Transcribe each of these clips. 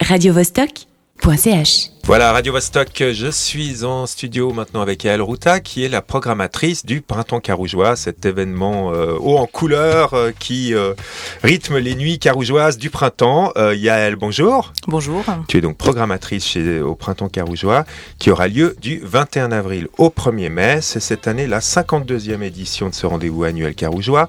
radiovostok.ch. Voilà, Radio Vostok, je suis en studio maintenant avec Yael Routa, qui est la programmatrice du Printemps Carougeois, cet événement euh, haut en couleur euh, qui euh, rythme les nuits carougeoises du printemps. Euh, Yael, bonjour. Bonjour. Tu es donc programmatrice chez, au Printemps Carougeois, qui aura lieu du 21 avril au 1er mai. C'est cette année la 52e édition de ce rendez-vous annuel carougeois.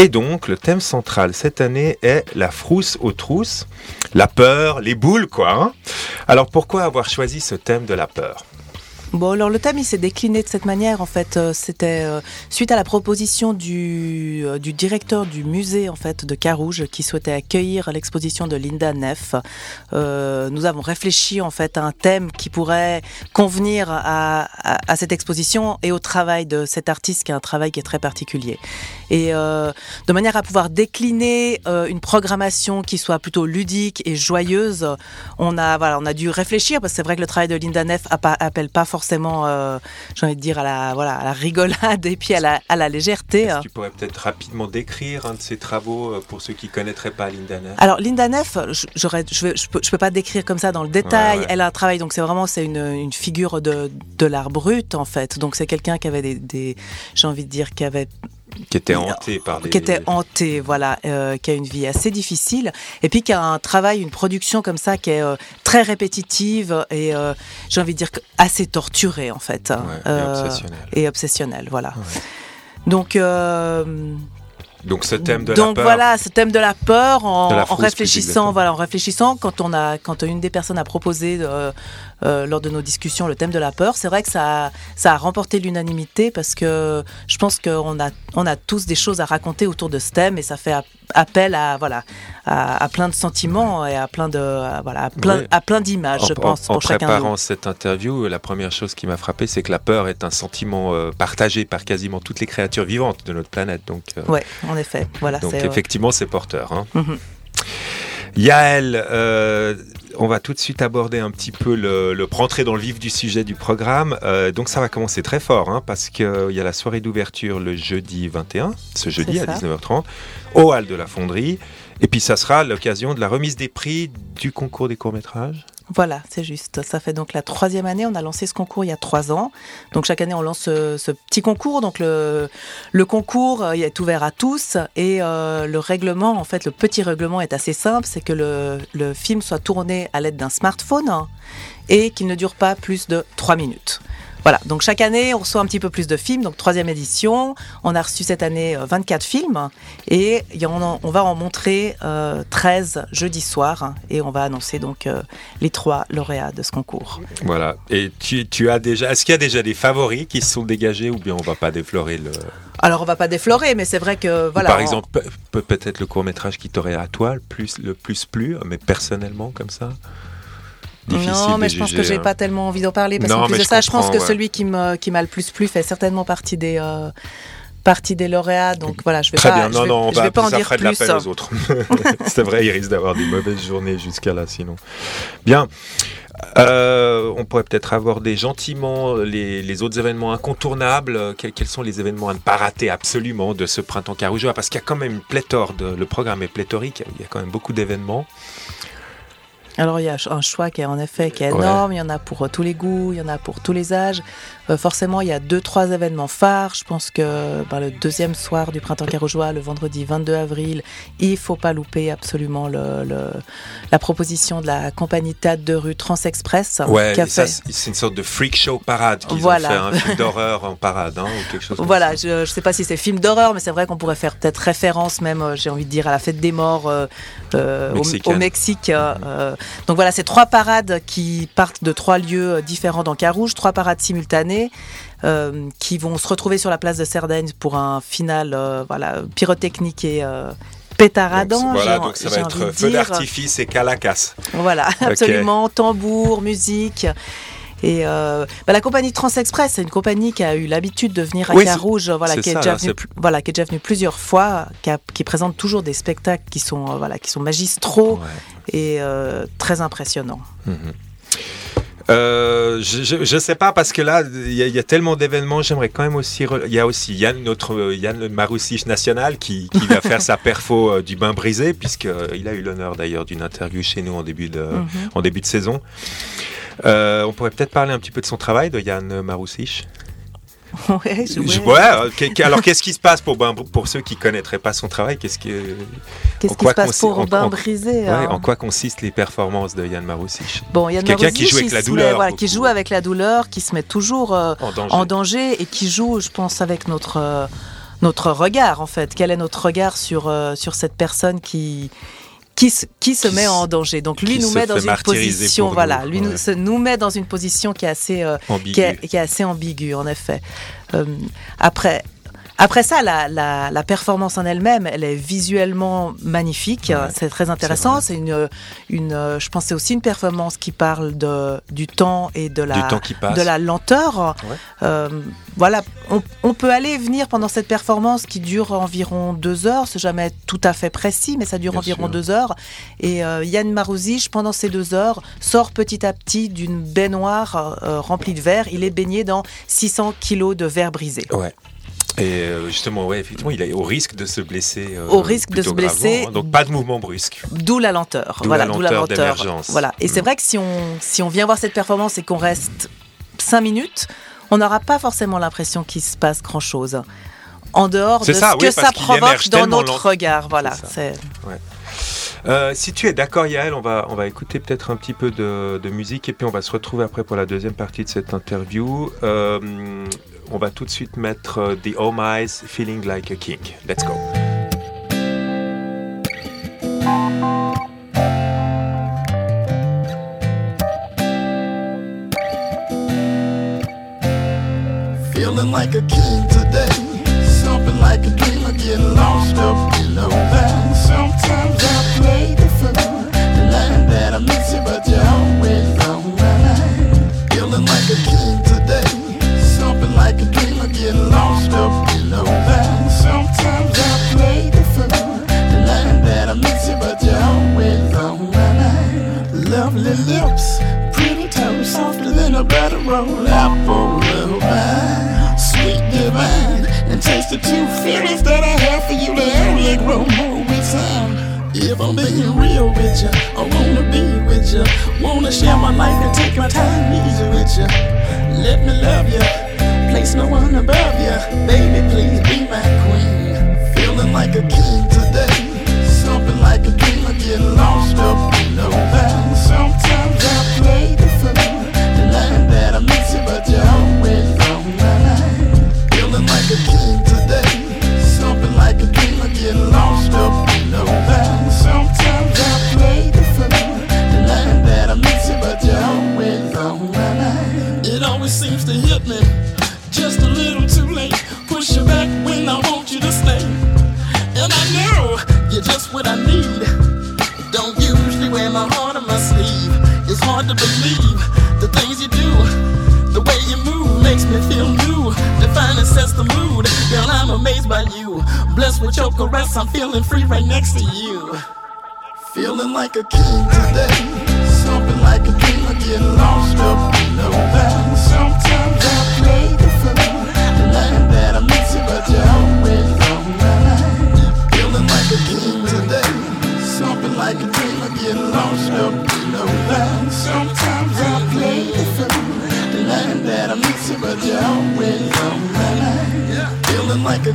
Et donc, le thème central cette année est la frousse aux trousses, la peur, les boules, quoi. hein. Alors, pourquoi avoir choisi ce thème de la peur? Bon, alors le thème, il s'est décliné de cette manière. En fait, Euh, c'était euh, suite à la proposition du, euh, du directeur du musée en fait de Carouge qui souhaitait accueillir l'exposition de Linda Neff. Nous avons réfléchi en fait à un thème qui pourrait convenir à, à, à cette exposition et au travail de cet artiste qui est un travail qui est très particulier. Et euh, de manière à pouvoir décliner euh, une programmation qui soit plutôt ludique et joyeuse, on a voilà, on a dû réfléchir parce que c'est vrai que le travail de Linda Neff appelle pas forcément, euh, j'ai envie de dire à la voilà, à la rigolade et puis à la, à la légèreté. Que tu pourrais peut-être rapidement décrire un de ces travaux pour ceux qui ne connaîtraient pas Linda Neff? Alors Linda Neff, je, je peux, pas décrire comme ça dans le détail. Ouais, ouais. Elle a un travail, donc c'est vraiment c'est une, une figure de, de l'art brut en fait. Donc c'est quelqu'un qui avait des, des j'ai envie de dire qui avait Qui était hanté par des... qui était hanté, voilà, euh, qui a une vie assez difficile, et puis qui a un travail, une production comme ça qui est euh, très répétitive et euh, j'ai envie de dire assez torturée en fait, hein, Ouais, et euh, obsessionnel. et obsessionnelle, voilà. Ouais. Donc, euh, Donc, ce thème de donc la peur... voilà, ce thème de la peur, en, la réfléchissant, voilà, en réfléchissant, quand on a, quand une des personnes a proposé euh, euh, lors de nos discussions le thème de la peur, c'est vrai que ça, a, ça a remporté l'unanimité parce que je pense qu'on a, on a tous des choses à raconter autour de ce thème et ça fait ap- appel à, voilà, à, à plein de sentiments et à plein de, à, voilà, à plein, à plein d'images, je en, pense, en- en pour chacun de préparant cette interview, la première chose qui m'a frappé, c'est que la peur est un sentiment euh, partagé par quasiment toutes les créatures vivantes de notre planète. Donc, euh, Ouais, en effet, voilà. donc effectivement, c'est porteur. hein. mhm. Yael, euh, on va tout de suite aborder un petit peu le, le pour entrer dans le vif du sujet du programme. Euh, donc ça va commencer très fort, hein, parce qu'il y a la soirée d'ouverture le jeudi 21, ce jeudi à C'est ça. 19h30, au hall de la Fonderie. Et puis ça sera l'occasion de la remise des prix du concours des courts-métrages. Voilà, c'est juste. Ça fait donc la troisième année. On a lancé ce concours il y a trois ans. Donc chaque année, on lance ce, petit concours. Donc le, concours euh, est ouvert à tous et euh, le règlement, en fait, le petit règlement est assez simple. C'est que le, film soit tourné à l'aide d'un smartphone et qu'il ne dure pas plus de trois minutes. Voilà, donc chaque année, on reçoit un petit peu plus de films, donc troisième édition. On a reçu cette année euh, 24 films et on va en montrer euh, 13 jeudi soir et on va annoncer donc euh, les trois lauréats de ce concours. Voilà. Et tu, tu as déjà, est-ce qu'il y a déjà des favoris qui se sont dégagés ou bien on va pas déflorer le. Alors on va pas déflorer, mais c'est vrai que Ou voilà. par exemple, pe- peut- peut-être le court métrage qui t'aurait à toi le plus, le plus plu, mais personnellement comme ça? Difficile non, mais je pense que j'ai hein. pas tellement envie d'en parler parce Non, qu'en plus de je ça, je pense que ouais. celui qui m'a le plus plu fait certainement partie des euh, partie des lauréats. Donc voilà, je vais Très pas. bien, je non, vais, non, on je va, vais pas en ça dire de plus. l'appel aux autres. C'est vrai, il risque d'avoir des mauvaises journées jusqu'à là, sinon. Bien. Euh, on pourrait peut-être aborder gentiment les, les autres événements incontournables. Quels, quels sont les événements à ne pas rater absolument de ce printemps carougeois? Parce qu'il y a quand même une pléthore, de, le programme est pléthorique, il y a quand même beaucoup d'événements. Alors il y a un choix qui est en effet qui est Ouais. énorme. Il y en a pour euh, tous les goûts, il y en a pour tous les âges. Euh, forcément, il y a deux trois événements phares. Je pense que ben, le deuxième soir du printemps carougeois, le vendredi 22 avril, il faut pas louper absolument le, le- la proposition de la compagnie théâtre de rue Transexpress Ouais, c'est une sorte de freak show parade qu'ils Voilà. ont fait, un film d'horreur en parade, hein, ou quelque chose comme Voilà, ça. je ne sais pas si c'est film d'horreur, mais c'est vrai qu'on pourrait faire peut-être référence même, euh, j'ai envie de dire, à la fête des morts euh, au, Mexique. Donc voilà, c'est trois parades qui partent de trois lieux euh, différents dans Carouge, trois parades simultanées. euh, qui vont se retrouver sur la place de Cerdagne pour un final euh, voilà, pyrotechnique et euh, pétaradant. Donc, voilà, donc ça va être feu d'artifice et calacas. Voilà, absolument. Tambour, musique. Et euh, bah, la compagnie Transexpress, c'est une compagnie qui a eu l'habitude de venir à Oui, Carouge, voilà, qui est, ça, déjà venue, c'est- pl- voilà, qui est déjà venue plusieurs fois, qui, a- qui présente toujours des spectacles qui sont, euh, voilà, qui sont magistraux Ouais. et euh, très impressionnants. Mhm. Euh, je ne sais pas parce que là, il y, a tellement d'événements. J'aimerais quand même aussi. Il y a aussi Yann, notre Yann Maroussich national, qui, qui va faire sa perfo euh, du bain brisé, puisqu'il a eu l'honneur d'ailleurs d'une interview chez nous en début de, mhm. en début de saison. Euh, on pourrait peut-être parler un petit peu de son travail, de Yann Maroussich. Ouais, ouais. alors qu'est-ce qui se passe pour, pour ceux qui ne connaîtraient pas son travail Qu'est-ce qui, qu'est-ce qui se passe pour Bain Brisé hein? En quoi consistent les performances de Yann Maroussich? Bon, Quelqu'un qui joue avec la douleur. qui joue avec la douleur, qui se met toujours euh, en, danger. et qui joue, je pense, avec notre, euh, notre regard en fait. Quel est notre regard sur, euh, sur cette personne qui qui, qui se met en danger. Donc lui nous met dans une position, voilà, lui nous, nous, met dans une position qui est assez, euh, qui, est, qui, est, assez ambiguë en effet. Euh, après, après ça, la, la, la performance en elle-même, elle est visuellement magnifique. c'est très intéressant. C'est une, une, je pense, c'est aussi une performance qui parle de, du temps et de la, de la lenteur. Euh, voilà, on, on, peut aller et venir pendant cette performance qui dure environ deux heures. C'est jamais tout à fait précis, mais ça dure environ deux heures. Et euh, Yann Marouzich, pendant ces deux heures, sort petit à petit d'une baignoire euh, remplie de verre. Il est baigné dans 600 kilos de verre brisé. Ouais. Et euh, justement, ouais, effectivement, il est au risque de se blesser. Euh, au risque de se blesser. Hein. donc pas de mouvement brusque. D'où la lenteur. D'où voilà, la lenteur. Voilà. Et c'est mm. vrai que si on, si on vient voir cette performance et qu'on reste 5 minutes, on n'aura pas forcément l'impression qu'il se passe grand-chose. En dehors de ce que ça provoque dans notre regard. Voilà. C'est euh, si tu es d'accord, Yael, on va, écouter peut-être un petit peu de, musique et puis on va se retrouver après pour la deuxième partie de cette interview. Euh, on va tout de suite mettre euh, The Oh My's Feeling Like a King. Let's go. Lovely lips, pretty toes, softer than a butter roll, apple little pie, sweet divine, and taste the two feelings that I have for you. They only grow more with time. If I'm being real with you, I wanna be with you. Wanna share my life and take my time easy with you. Let me love you place no one above you. Baby, please be my queen. Feeling like a king today. Something like a dream. I get lost up below that. Sometimes sets the mood. Girl, I'm amazed by you. Blessed with your caress, I'm feeling free right next to you. Feeling like a king today. Something like a dream. I get lost up in the valley. Sometimes I play the fool. Denying that I miss you, but you're always on my mind. Feeling like a king today, something like a dream. I get lost up below that. Sometimes I play the fool, like a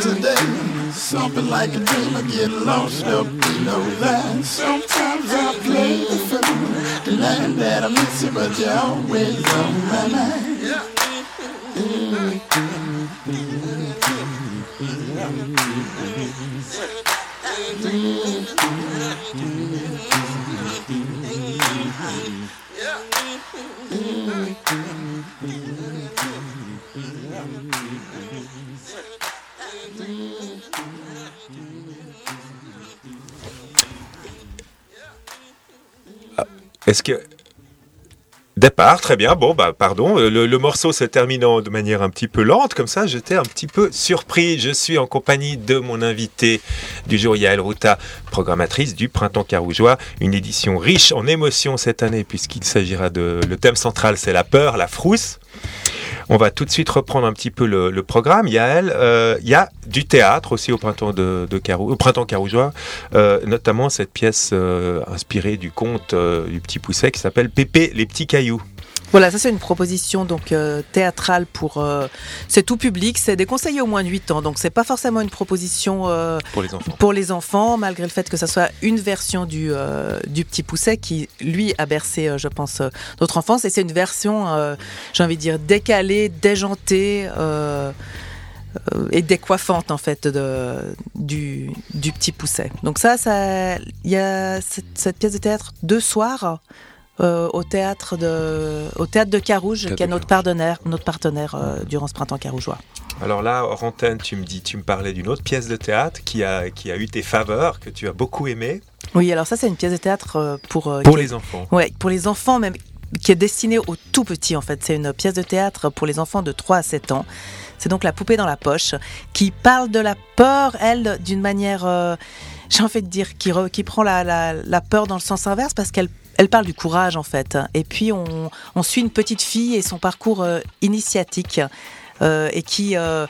today. Something like a dream, I get lost up below that. Sometimes I play the fool, line that I miss you, but you're always on my mind. Mm-hmm. Est-ce que Départ, très bien. Bon, bah, pardon. Euh, le, morceau se terminant de manière un petit peu lente, comme ça, j'étais un petit peu surpris. Je suis en compagnie de mon invité du jour, Yael Ruta, programmatrice du Printemps Carougeois. Une édition riche en émotions cette année, puisqu'il s'agira de. Le thème central, c'est la peur, la frousse. On va tout de suite reprendre un petit peu le, programme. Yael, euh, il y a du théâtre aussi au printemps de, carougeois, euh, notamment cette pièce euh, inspirée du conte du petit Pousset qui s'appelle Pépé les petits cailloux. Voilà, ça c'est une proposition donc euh, théâtrale pour euh, c'est tout public, c'est déconseillé au moins de 8 ans. Donc c'est pas forcément une proposition euh, pour les enfants. Pour les enfants malgré le fait que ça soit une version du du petit pousset qui lui a bercé je pense notre enfance et c'est une version j'ai envie de dire décalée, déjantée et décoiffante en fait de, du, du petit pousset. Donc ça, ça, il y a cette, cette, pièce de théâtre deux soirs euh, au théâtre de au théâtre de Carouge, qui est notre partenaire, notre partenaire euh, durant ce printemps carougeois. Alors là, hors antenne, tu me dis, tu me parlais d'une autre pièce de théâtre qui a qui a eu tes faveurs, que tu as beaucoup aimé. Oui, alors ça, c'est une pièce de théâtre euh, pour pour les enfants. Ouais, pour les enfants même qui est destinée aux tout petits en fait. C'est une pièce de théâtre pour les enfants de 3 à 7 ans. C'est donc la poupée dans la poche qui parle de la peur, elle, d'une manière, j'ai envie de dire, qui, qui prend la, la, la, peur dans le sens inverse parce qu'elle elle parle du courage en fait. Et puis on, suit une petite fille et son parcours euh, initiatique euh, et qui euh,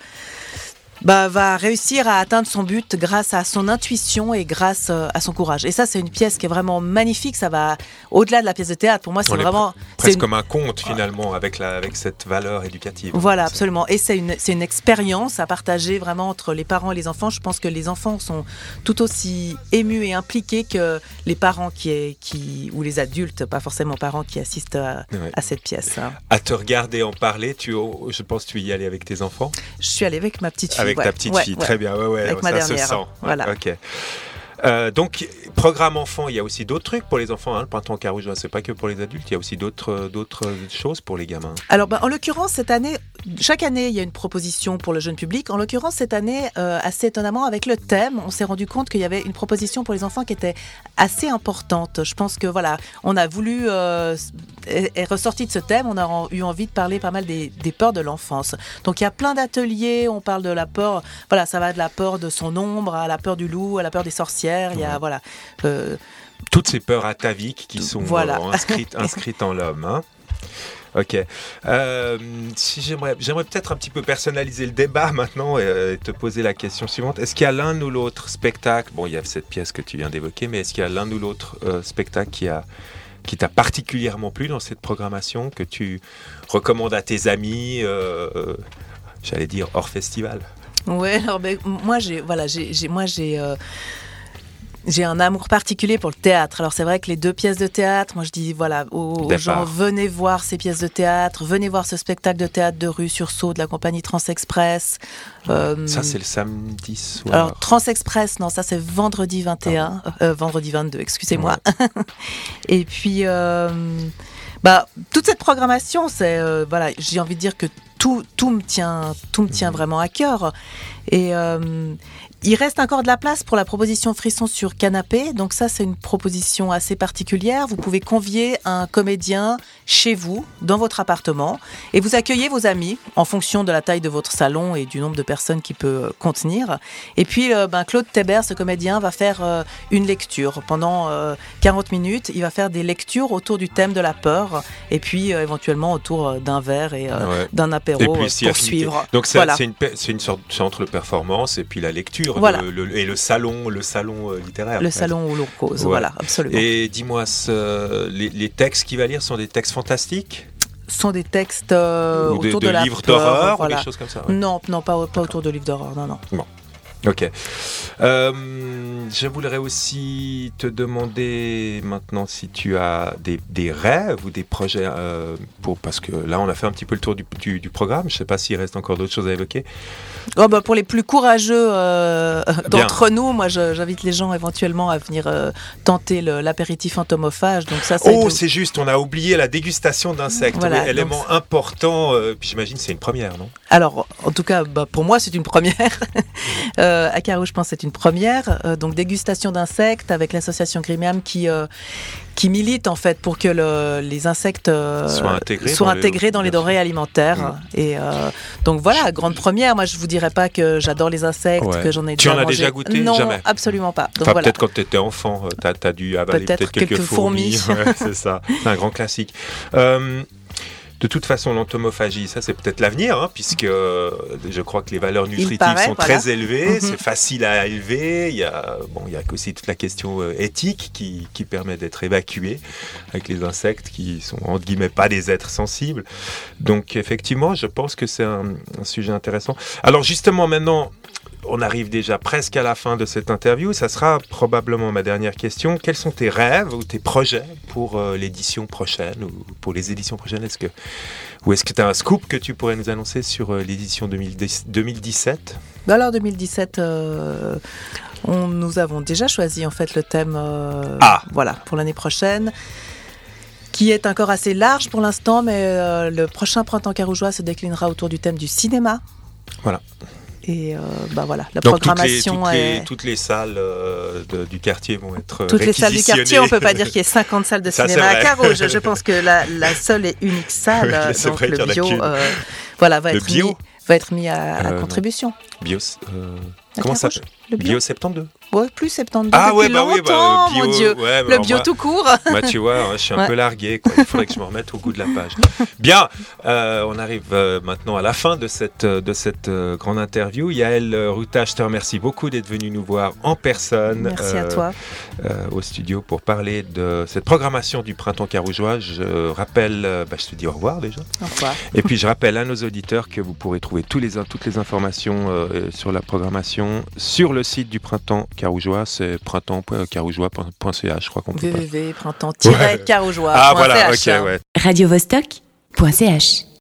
bah, va réussir à atteindre son but grâce à son intuition et grâce euh, à son courage. Et ça, c'est une pièce qui est vraiment magnifique. Ça va au-delà de la pièce de théâtre. Pour moi, c'est vraiment presque comme un conte finalement avec la avec cette valeur éducative. Voilà, absolument. Et c'est une une expérience à partager vraiment entre les parents et les enfants. Je pense que les enfants sont tout aussi émus et impliqués que les parents qui est qui ou les adultes, pas forcément parents qui assistent à, cette pièce. Hein. À te regarder en parler, tu je pense que tu y allais avec tes enfants? Je suis allée avec ma petite fille avec ta petite fille, très bien. Ouais, ouais, Avec ma ça dernière. se sent. Voilà. Ok. Euh, donc, programme enfant, il y a aussi d'autres trucs pour les enfants. Hein. Le printemps carouge, c'est pas que pour les adultes, il y a aussi d'autres euh, d'autres choses pour les gamins. Alors, ben, en l'occurrence, cette année, chaque année, il y a une proposition pour le jeune public. En l'occurrence, cette année, euh, assez étonnamment, avec le thème, on s'est rendu compte qu'il y avait une proposition pour les enfants qui était assez importante. Je pense que voilà, on a voulu, est, ressorti de ce thème, on a eu envie de parler pas mal des peurs de l'enfance. Donc, il y a plein d'ateliers, on parle de la peur, voilà, ça va de la peur de son ombre à la peur du loup, à la peur des sorcières il y a voilà. Euh, Toutes ces peurs ataviques qui sont voilà. Euh, inscrites, inscrites en l'homme. Hein. Ok. Euh, si j'aimerais, j'aimerais peut-être un petit peu personnaliser le débat maintenant et, te poser la question suivante. Est-ce qu'il y a l'un ou l'autre spectacle Bon, il y a cette pièce que tu viens d'évoquer, mais est-ce qu'il y a l'un ou l'autre spectacle qui a qui t'a particulièrement plu dans cette programmation que tu recommandes à tes amis J'allais dire hors festival? Oui, alors ben, moi j'ai voilà j'ai, moi j'ai j'ai un amour particulier pour le théâtre. Alors c'est vrai que les deux pièces de théâtre, moi je dis voilà aux, gens venez voir ces pièces de théâtre, venez voir ce spectacle de théâtre de rue sur Sceaux de la compagnie Transexpress. Euh, ça c'est le samedi soir. Alors Transexpress, non ça c'est vendredi 21, euh, vendredi 22, excusez-moi. Et puis euh, bah toute cette programmation, c'est voilà, j'ai envie de dire que tout, tout me tient tout me tient vraiment à cœur et il reste encore de la place pour la proposition frisson sur canapé. Donc ça, c'est une proposition assez particulière. Vous pouvez convier un comédien chez vous, dans votre appartement, et vous accueillez vos amis en fonction de la taille de votre salon et du nombre de personnes qu'il peut euh, contenir. Et puis, euh, ben, Claude Tébert, ce comédien, va faire euh, une lecture pendant 40 minutes. Il va faire des lectures autour du thème de la peur, et puis éventuellement autour d'un verre et d'un apéro pour suivre. Donc c'est une, une sorte entre le performance et puis la lecture et le salon, le salon euh, littéraire. Le salon où l'on cause, voilà, absolument. Et dis-moi, les, textes qu'il va lire sont des textes fantastiques? Sont des textes euh, autour de, de, livres d'horreur ou des choses comme ça Non, non, pas, pas autour de livres d'horreur, non, non. Bon. Ok. Euh, je voudrais aussi te demander maintenant si tu as des, rêves ou des projets euh, pour parce que là on a fait un petit peu le tour du, programme. Je ne sais pas s'il reste encore d'autres choses à évoquer. Oh bah pour les plus courageux euh, d'entre nous, moi j'invite les gens éventuellement à venir tenter l'apéritif entomophage. Donc ça. Oh c'est juste, on a oublié la dégustation d'insectes, élément important. puis j'imagine c'est une première, non? Alors, en tout cas, bah, pour moi, c'est une première. euh, à Carreau, je pense c'est une première. Euh, donc, dégustation d'insectes avec l'association Grimiam qui, euh, qui milite en fait pour que le, les insectes euh, Soient intégrés soient dans les- dans denrées alimentaires. Mm. Et donc voilà, grande première. Moi, je vous dirais pas que j'adore les insectes, Ouais. que j'en ai Tu déjà en as mangé. déjà goûté? Non, Jamais. absolument pas. Donc Enfin, voilà. peut-être quand tu étais enfant, tu as, dû avaler Peut-être quelques, quelques fourmis. fourmis. Ouais, c'est ça, c'est un grand classique. De toute façon, l'entomophagie, ça c'est peut-être l'avenir, hein, puisque euh, je crois que les valeurs nutritives paraît, sont voilà. très élevées, Mhm. c'est facile à élever. Il y a, bon, il y a aussi toute la question euh, éthique qui, qui permet d'être évacuée avec les insectes qui sont entre guillemets pas des êtres sensibles. Donc effectivement, je pense que c'est un, un sujet intéressant. Alors justement, maintenant, on arrive déjà presque à la fin de cette interview. Ça sera probablement ma dernière question. Quels sont tes rêves ou tes projets pour euh, l'édition prochaine ou pour les éditions prochaines? Est-ce que ou est-ce que tu as un scoop que tu pourrais nous annoncer sur euh, l'édition 2010 2017 Bah alors 2017, euh, on, nous avons déjà choisi en fait le thème Ah. voilà, pour l'année prochaine, qui est encore assez large pour l'instant, mais le prochain printemps carougeois se déclinera autour du thème du cinéma. Voilà. Et euh, bah voilà, la Donc toutes les, programmation toutes, les, est... toutes les salles euh, de- du quartier vont être Toutes les salles du quartier, on réquisitionnées. peut pas dire qu'il y ait 50 salles de Ça, cinéma à. Carouge. Je pense que la, la seule et unique salle, Oui, euh, donc vrai le bio, euh, voilà, va Le être bio mis, va être mis à, à Euh, contribution. Bios, euh, comment s'appelle? Le bio. Bio 72 Ouais, plus 72 Ah ouais, bah oui, bah, bio, mon Dieu. ouais, bah, Le bio moi- tout court. Moi, tu vois, je suis un Ouais. peu largué. Quoi. Il faudrait que je me remette au goût de la page. Bien, euh, on arrive euh, maintenant à la fin de cette, euh, de cette euh, grande interview. Yael Ruta, je te remercie beaucoup d'être venu nous voir en personne Merci à toi. au studio pour parler de cette programmation du printemps carougeois. Je rappelle, bah, je te dis au revoir déjà. Au revoir. Et puis je rappelle à nos auditeurs que vous pourrez trouver tous les, toutes les informations sur la programmation sur le site du printemps carougeois. C'est printemps.carougeois.ca, je crois qu'on peut www.printemps-carougeois.ch Ah voilà, ok, ouais. radiovostok.ch